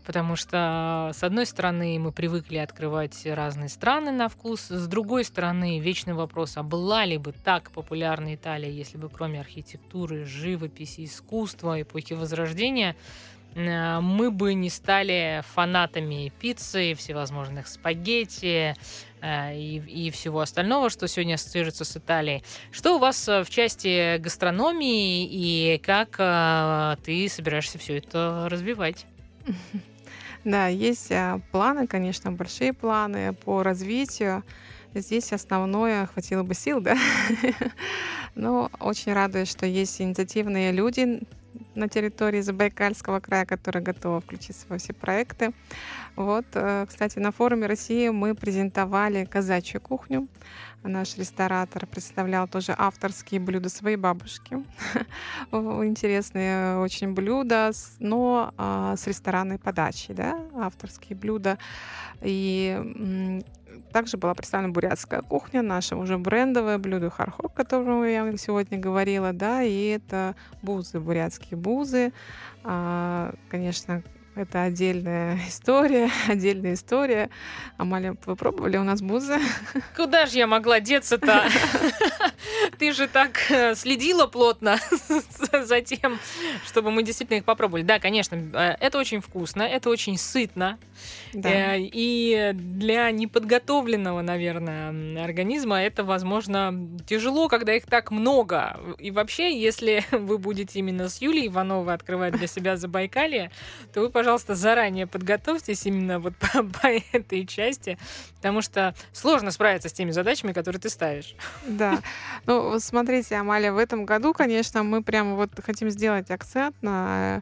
Speaker 2: потому что, с одной стороны, мы привыкли открывать разные страны на вкус, с другой стороны, вечный вопрос, а была ли бы так популярна Италия, если бы кроме архитектуры, живописи, искусства, эпохи Возрождения, э, мы бы не стали фанатами пиццы, всевозможных спагетти э, и, и всего остального, что сегодня ассоциируется с Италией. Что у вас э, в части гастрономии и как ты собираешься все это развивать? [LAUGHS]
Speaker 3: Да, есть а, планы, конечно, большие планы по развитию. Здесь основное, хватило бы сил, да. [LAUGHS] Но очень радует, что есть инициативные люди, на территории Забайкальского края, которая готова включиться во все проекты. Вот, э, кстати, на форуме России мы презентовали казачью кухню. Наш ресторатор представлял тоже авторские блюда своей бабушки. [LAUGHS] Интересные очень блюда, но а, с ресторанной подачей, да, авторские блюда. И также была представлена бурятская кухня, наше уже брендовое блюдо хархок, о котором я сегодня говорила, да, и это бузы, бурятские бузы. А, Конечно, это отдельная [LAUGHS] история, отдельная история. Амалия, вы пробовали у нас бузы? [LAUGHS]
Speaker 2: Куда же я могла деться-то? [LAUGHS] Ты же так э, следила плотно за тем, чтобы мы действительно их попробовали. Да, конечно, э, это очень вкусно, это очень сытно.
Speaker 3: Да.
Speaker 2: Э, И для неподготовленного, наверное, организма это, возможно, тяжело, когда их так много. И вообще, если вы будете именно с Юлией Ивановой открывать для себя Забайкалье, то вы, пожалуйста, заранее подготовьтесь именно вот [LAUGHS] по, по этой части, потому что сложно справиться с теми задачами, которые ты ставишь.
Speaker 3: Да. Ну, смотрите, Амалия, в этом году, конечно, мы прямо вот хотим сделать акцент на,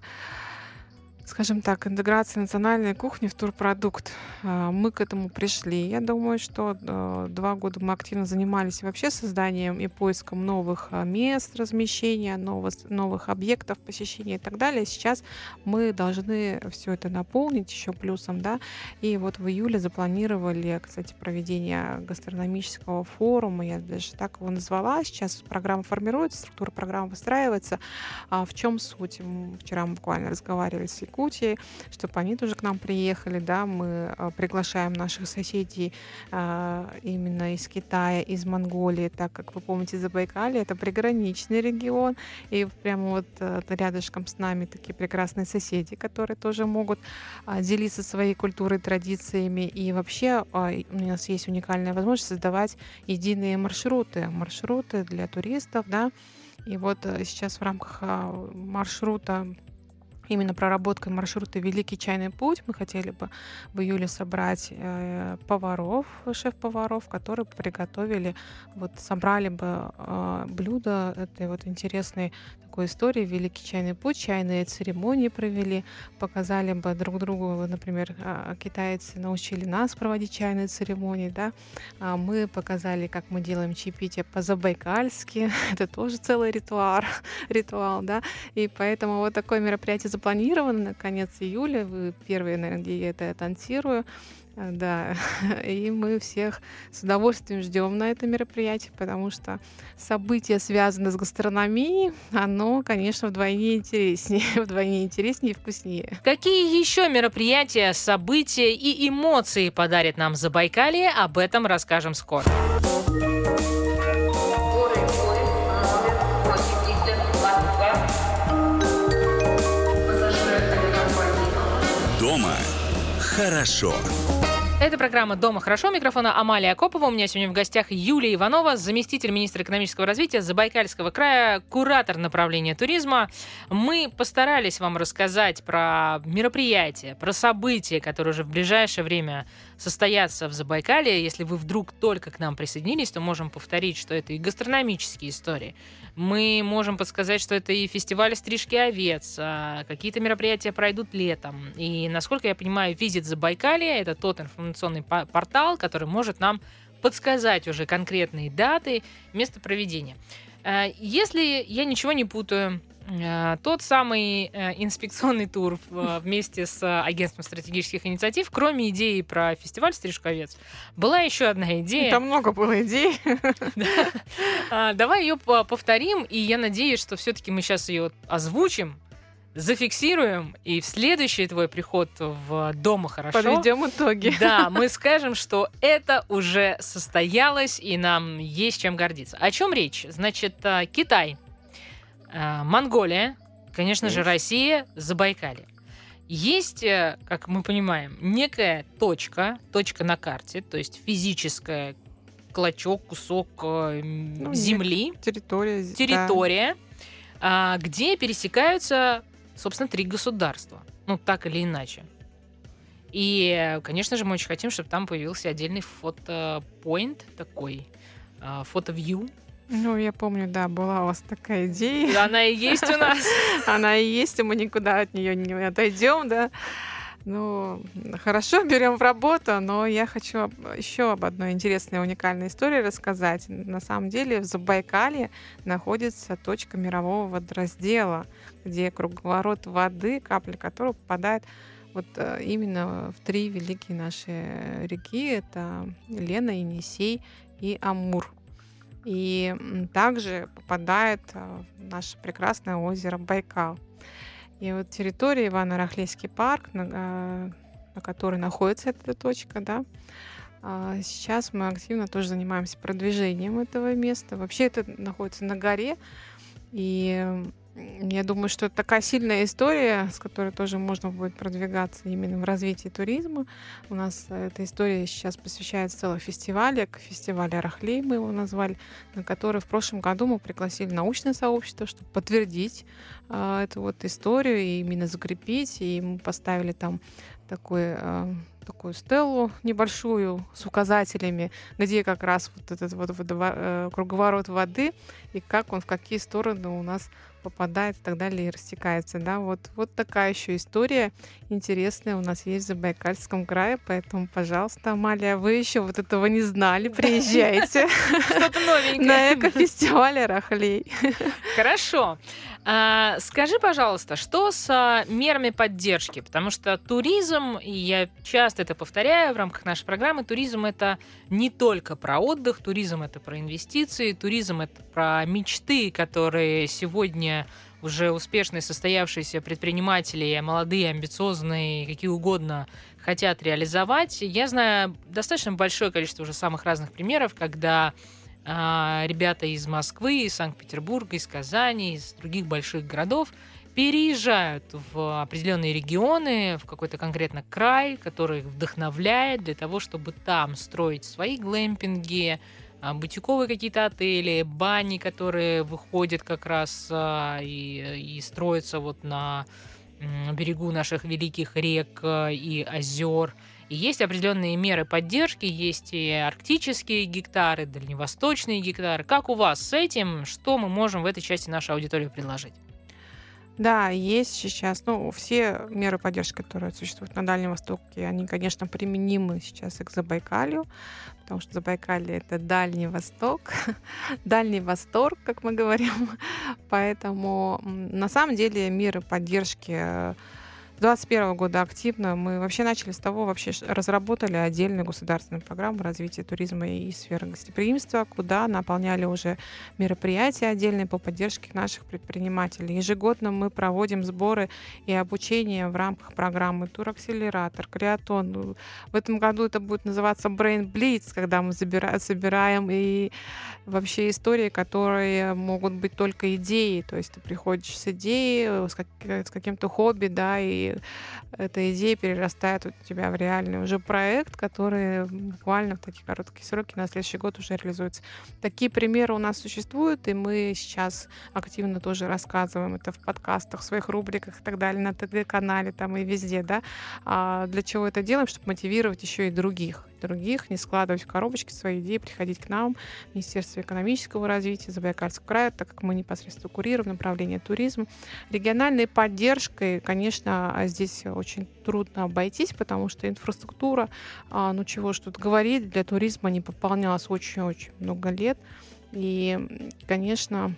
Speaker 3: скажем так, интеграции национальной кухни в турпродукт. А, Мы к этому пришли. Я думаю, что э, два года мы активно занимались вообще созданием и поиском новых а, мест размещения, новых, новых объектов посещения и так далее. Сейчас мы должны все это наполнить еще плюсом, да, и вот в июле запланировали, кстати, проведение гастрономического форума. Я даже так его назвала. Сейчас программа формируется, структура программы выстраивается. А в чем суть? Вчера мы буквально разговаривали с Якутией, чтобы они тоже к нам приехали. Да, мы а, приглашаем наших соседей а, именно из Китая, из Монголии, так как вы помните, Забайкалье это приграничный регион, и прямо вот э, рядышком с нами такие прекрасные соседи, которые тоже могут делиться своей культурой, традициями. И вообще у нас есть уникальная возможность создавать единые маршруты, маршруты для туристов, да. И вот э, сейчас в рамках маршрута Именно проработкой маршрута «Великий чайный путь» мы хотели бы в июле собрать э, поваров, шеф-поваров, которые приготовили, вот собрали бы э, блюда этой вот интересной такой истории «Великий чайный путь», чайные церемонии провели, показали бы друг другу, например, а, китайцы научили нас проводить чайные церемонии, да, а мы показали, как мы делаем чаепитие по-забайкальски, [LAUGHS] это тоже целый ритуал, [LAUGHS] ритуал, да, и поэтому вот такое мероприятие запланировано на конец июля. Вы первые, наверное, где я это анонсирую. Да, [LAUGHS] и мы всех с удовольствием ждем на это мероприятие, потому что событие, связанное с гастрономией, оно, конечно, вдвойне интереснее, [LAUGHS] вдвойне интереснее и вкуснее.
Speaker 2: Какие еще мероприятия, события и эмоции подарит нам Забайкалье, об этом расскажем скоро.
Speaker 1: Дома хорошо.
Speaker 2: Это программа «Дома хорошо». Микрофона Амалия Копова. У меня сегодня в гостях Юлия Иванова, заместитель министра экономического развития Забайкальского края, куратор направления туризма. Мы постарались вам рассказать про мероприятия, про события, которые уже в ближайшее время состоятся в Забайкалье. Если вы вдруг только к нам присоединились, то можем повторить, что это и гастрономические истории. Мы можем подсказать, что это и фестиваль стрижки овец, а какие-то мероприятия пройдут летом. И, насколько я понимаю, визит Забайкалье — это тот информационный по- портал, который может нам подсказать уже конкретные даты, место проведения. Э, Если я ничего не путаю, тот самый э, инспекционный тур в- вместе с э, агентством стратегических инициатив, кроме идеи про фестиваль стрижка овец, была еще одна идея.
Speaker 3: Там много было идей. [LAUGHS]
Speaker 2: А, Давай ее повторим, и я надеюсь, что все-таки мы сейчас ее озвучим, зафиксируем, и в следующий твой приход в Дома хорошо.
Speaker 3: Подведем итоги.
Speaker 2: Да, мы скажем, что это уже состоялось, и нам есть чем гордиться. О чем речь? Значит, Китай, Монголия, конечно же. Россия, Забайкалье. Есть, э, как мы понимаем, некая точка, точка на карте, то есть физическая клочок, кусок э,
Speaker 3: Ну, нет.
Speaker 2: земли,
Speaker 3: Территория. да.
Speaker 2: территория, а, где пересекаются, собственно, три государства. Ну, так или иначе. И, э, конечно же, мы очень хотим, чтобы там появился отдельный фотопоинт такой, фото-вью,
Speaker 3: Ну, я помню, да, была у вас такая идея.
Speaker 2: Да, Она и есть у нас. [LAUGHS]
Speaker 3: Она и есть, и мы никуда от нее не отойдем, да. Ну, хорошо, берем в работу, но я хочу еще об одной интересной уникальной истории рассказать. На самом деле в Забайкалье находится точка мирового водораздела, где круговорот воды, капля которого попадает вот э, именно в три великие наши реки. Это Лена, Енисей и Амур. И также попадает э, в наше прекрасное озеро Байкал. И вот территория Ивано-Рахлейский парк, на, э, на которой находится эта точка, да, а, сейчас мы активно тоже занимаемся продвижением этого места. Вообще это находится на горе, и я думаю, что это такая сильная история, с которой тоже можно будет продвигаться именно в развитии туризма. У нас э, эта история сейчас посвящается целому фестивалю, к фестивалю Рахлей мы его назвали, на который в прошлом году мы пригласили научное сообщество, чтобы подтвердить а, эту вот историю и именно закрепить. И мы поставили там такой, а, такую стелу небольшую с указателями, где как раз вот этот вот водова- э, круговорот воды и как он в какие стороны у нас попадает и так далее и растекается. Да? Вот, вот такая еще история интересная у нас есть в Забайкальском крае, поэтому, пожалуйста, Амалия, вы еще вот этого не знали, приезжайте [LAUGHS]
Speaker 2: Что-то
Speaker 3: на
Speaker 2: новенькое.
Speaker 3: экофестивале Рахлей.
Speaker 2: Хорошо. А, скажи, пожалуйста, что с а, мерами поддержки? Потому что туризм, и я часто это повторяю в рамках нашей программы, туризм это не только про отдых, туризм это про инвестиции, туризм это про мечты, которые сегодня уже успешные состоявшиеся предприниматели, молодые, амбициозные, какие угодно, хотят реализовать. Я знаю достаточно большое количество уже самых разных примеров, когда ребята из Москвы, из Санкт-Петербурга, из Казани, из других больших городов переезжают в определенные регионы, в какой-то конкретно край, который их вдохновляет для того, чтобы там строить свои глэмпинги, а, бутиковые какие-то отели, бани, которые выходят как раз а, и, и строятся вот на берегу наших великих рек а, и озер. И есть определенные меры поддержки, есть и арктические гектары, дальневосточные гектары. Как у вас с этим? Что мы можем в этой части нашей аудитории предложить?
Speaker 3: Да, есть сейчас, ну, все меры поддержки, которые существуют на Дальнем Востоке, они, конечно, применимы сейчас и к Забайкалью, потому что Забайкалье — это Дальний Восток, [LAUGHS] Дальний Восторг, как мы говорим. [LAUGHS] Поэтому, на самом деле, меры поддержки э, 2021 года активно. Мы вообще начали с того, вообще разработали отдельную государственную программу развития туризма и сферы гостеприимства, куда наполняли уже мероприятия отдельные по поддержке наших предпринимателей. Ежегодно мы проводим сборы и обучение в рамках программы Туракселератор, Креатон. Ну, В этом году это будет называться Brain Blitz, когда мы забира- собираем и вообще истории, которые могут быть только идеей. То есть ты приходишь с идеей, э, как- с каким-то хобби, да, и эта идея перерастает у тебя в реальный уже проект, который буквально в такие короткие сроки на следующий год уже реализуется. Такие примеры у нас существуют, и мы сейчас активно тоже рассказываем это в подкастах, в своих рубриках и так далее, на ТГ-канале там и везде, да. А для чего это делаем? Чтобы мотивировать еще и других других, не складывать в коробочки свои идеи, приходить к нам, Министерство экономического развития Забайкальского края, так как мы непосредственно курируем направление туризма. Региональной поддержкой, конечно, а здесь очень трудно обойтись, потому что инфраструктура, а, ну чего ж тут говорить, для туризма не пополнялась очень-очень много лет. И, конечно,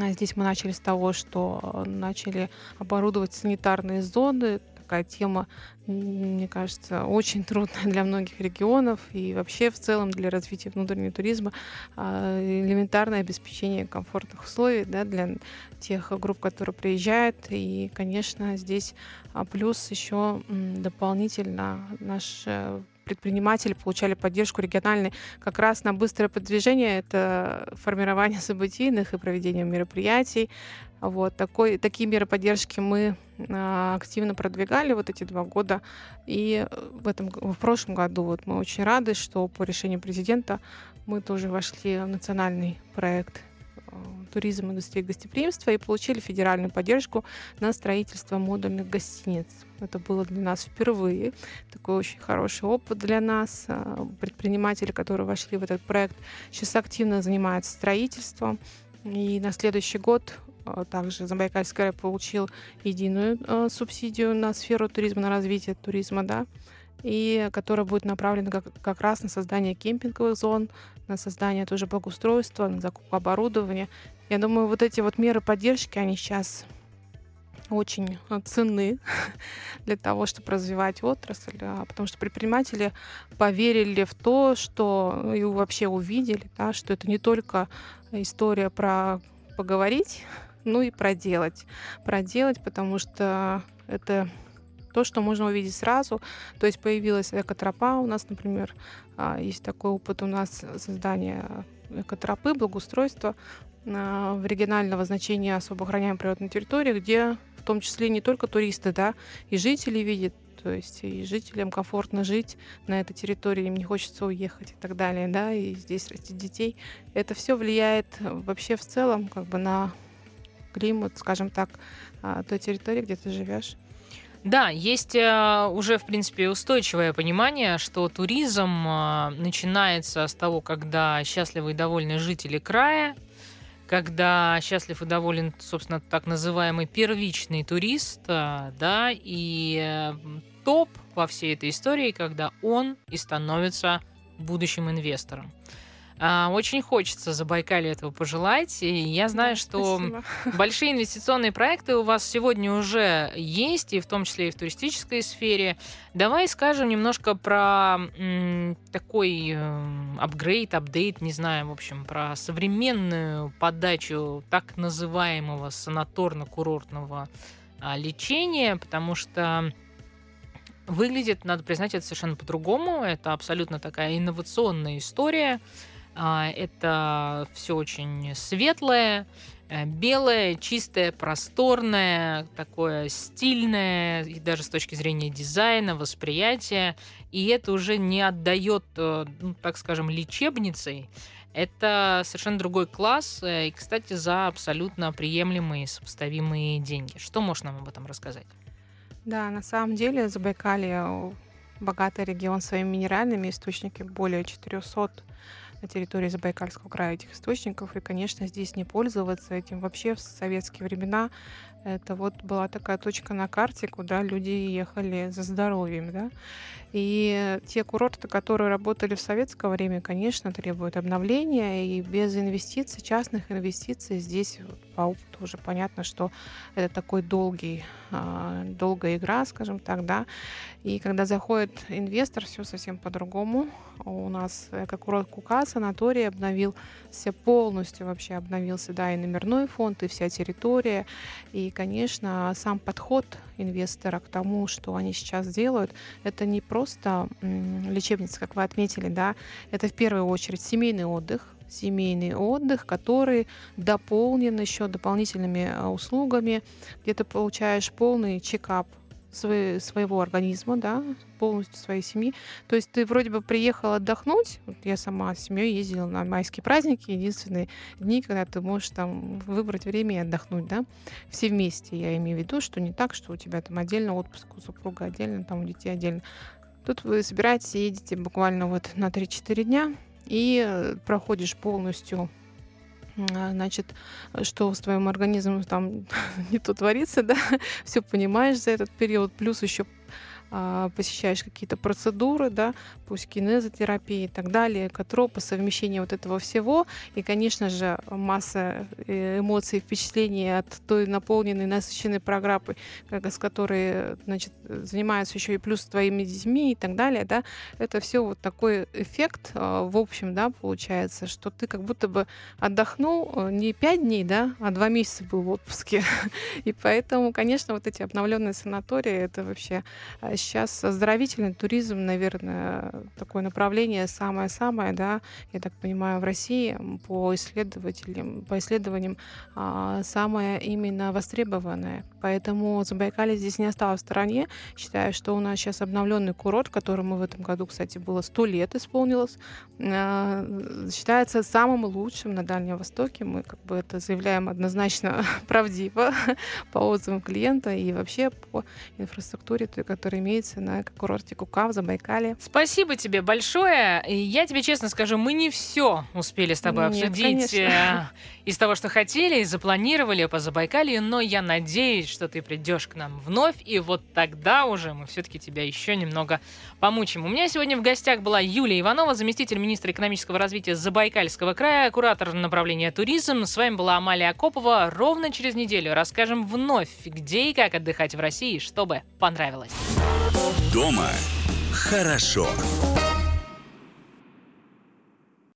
Speaker 3: а, Здесь мы начали с того, что э, начали оборудовать санитарные зоны. Такая тема, мне кажется, очень трудная для многих регионов и вообще в целом для развития внутреннего туризма а, элементарное обеспечение комфортных условий да, для тех групп, которые приезжают. И, конечно, здесь а, плюс еще дополнительно наши предприниматели получали поддержку региональной как раз на быстрое продвижение, это формирование событийных и проведение мероприятий. Вот такой, такие меры поддержки мы а, активно продвигали вот эти два года. И в, этом, в прошлом году вот мы очень рады, что по решению президента мы тоже вошли в национальный проект туризм, индустрии гостеприимства и получили федеральную поддержку на строительство модульных гостиниц. Это было для нас впервые. Такой очень хороший опыт для нас. А, Предприниматели, которые вошли в этот проект, сейчас активно занимаются строительством. И на следующий год также Забайкальский край получил единую а, субсидию на сферу туризма, на развитие туризма, да, и которая будет направлена как, как раз на создание кемпинговых зон, на создание тоже благоустройства, на закупку оборудования. Я думаю, вот эти вот меры поддержки, они сейчас очень э, ценны [LAUGHS] для того, чтобы развивать отрасль, а, потому что предприниматели поверили в то, что и вообще увидели, да, что это не только история про поговорить, ну и проделать. Проделать, потому что это то, что можно увидеть сразу. То есть появилась экотропа у нас, например, а, есть такой опыт у нас создания экотропы, благоустройства а, в регионального значения особо охраняемой природной территории, где в том числе не только туристы, да, и жители видят, то есть и жителям комфортно жить на этой территории, им не хочется уехать и так далее, да, и здесь растить детей. Это все влияет вообще в целом как бы на климат, скажем так, а, той территории, где ты живешь.
Speaker 2: Да, есть э, уже, в принципе, устойчивое понимание, что туризм э, начинается с того, когда счастливы и довольны жители края, когда счастлив и доволен, собственно, так называемый первичный турист, э, да, и топ во всей этой истории, когда он и становится будущим инвестором. А, Очень хочется Забайкале этого пожелать. И я знаю, что
Speaker 3: Спасибо. [LAUGHS]
Speaker 2: большие инвестиционные проекты у вас сегодня уже есть, и в том числе и в туристической сфере. Давай скажем немножко про м, такой эм, апгрейд, апдейт, не знаю, в общем, про современную подачу так называемого санаторно-курортного а, лечения, потому что выглядит, надо признать, это совершенно по-другому. Это абсолютно такая инновационная история. А, Это все очень светлое, э, белое, чистое, просторное, такое стильное, и даже с точки зрения дизайна, восприятия. И это уже не отдает, э, ну, так скажем, лечебницей. Это совершенно другой класс, э, и, кстати, за абсолютно приемлемые, сопоставимые деньги. Что можешь нам об этом рассказать?
Speaker 3: Да, на самом деле Забайкалье богатый регион своими минеральными источниками, более 400 на территории Забайкальского края этих источников. И, конечно, здесь не пользоваться этим вообще в советские времена. Это вот была такая точка на карте, куда люди ехали за здоровьем, да. И те курорты, которые работали в советское время, конечно, требуют обновления, и без инвестиций, частных инвестиций здесь по опыту уже понятно, что это такой долгий, а, долгая игра, скажем так, да. И когда заходит инвестор, все совсем по-другому. У нас эко-курорт Кука, санаторий обновился полностью, вообще обновился, да, и номерной фонд, и вся территория. И, конечно, сам подход инвестора к тому, что они сейчас делают, это не просто лечебница, как вы отметили, да, это в первую очередь семейный отдых, семейный отдых, который дополнен еще дополнительными а, услугами, где ты получаешь полный чекап свое- своего организма, да, полностью своей семьи. То есть ты вроде бы приехал отдохнуть. Вот я сама с семьей ездила на майские праздники, единственные дни, когда ты можешь там выбрать время и отдохнуть, да, все вместе. Я имею в виду, что не так, что у тебя там отдельно отпуск, у супруга отдельно, там у детей отдельно. Тут вы собираетесь, едете буквально вот на 3-4 дня и э, проходишь полностью а, значит, что с твоим организмом там [LAUGHS] не то творится, да, [LAUGHS] все понимаешь за этот период, плюс еще а, посещаешь какие-то процедуры, да, пусть кинезотерапия и так далее, экотропы, совмещение вот этого всего, и, конечно же, масса э, эмоций, впечатлений от той наполненной, насыщенной программы, как- с которой, значит, занимаются еще и плюс твоими детьми и так далее, да, это все вот такой эффект, а, в общем, да, получается, что ты как будто бы отдохнул э, не пять дней, да, а два месяца был в отпуске. [LAUGHS] И поэтому, конечно, вот эти обновленные санатории, это вообще сейчас оздоровительный туризм, наверное, такое направление самое-самое, да, я так понимаю, в России по исследователям, по исследованиям а, самое именно востребованное. Поэтому Забайкалье здесь не осталось в стороне. Считаю, что у нас сейчас обновленный курорт, которому в этом году, кстати, было 100 лет исполнилось, а, считается самым лучшим на Дальнем Востоке. Мы как бы это заявляем однозначно [LAUGHS] правдиво [LAUGHS] по отзывам клиента и вообще по инфраструктуре, которая имеется на курорте Кука в Забайкале.
Speaker 2: Спасибо тебе большое. И я тебе честно скажу, мы не все успели с тобой
Speaker 3: Нет,
Speaker 2: обсудить
Speaker 3: конечно.
Speaker 2: э, из того, что хотели, и запланировали по Забайкалью, но я надеюсь, что ты придешь к нам вновь, и вот тогда уже мы все-таки тебя еще немного помучим. У меня сегодня в гостях была Юлия Иванова, заместитель министра экономического развития Забайкальского края, куратор направления туризм. С вами была Амалия Акопова. Ровно через неделю расскажем вновь, где и как отдыхать в России, чтобы понравилось.
Speaker 1: Дома хорошо.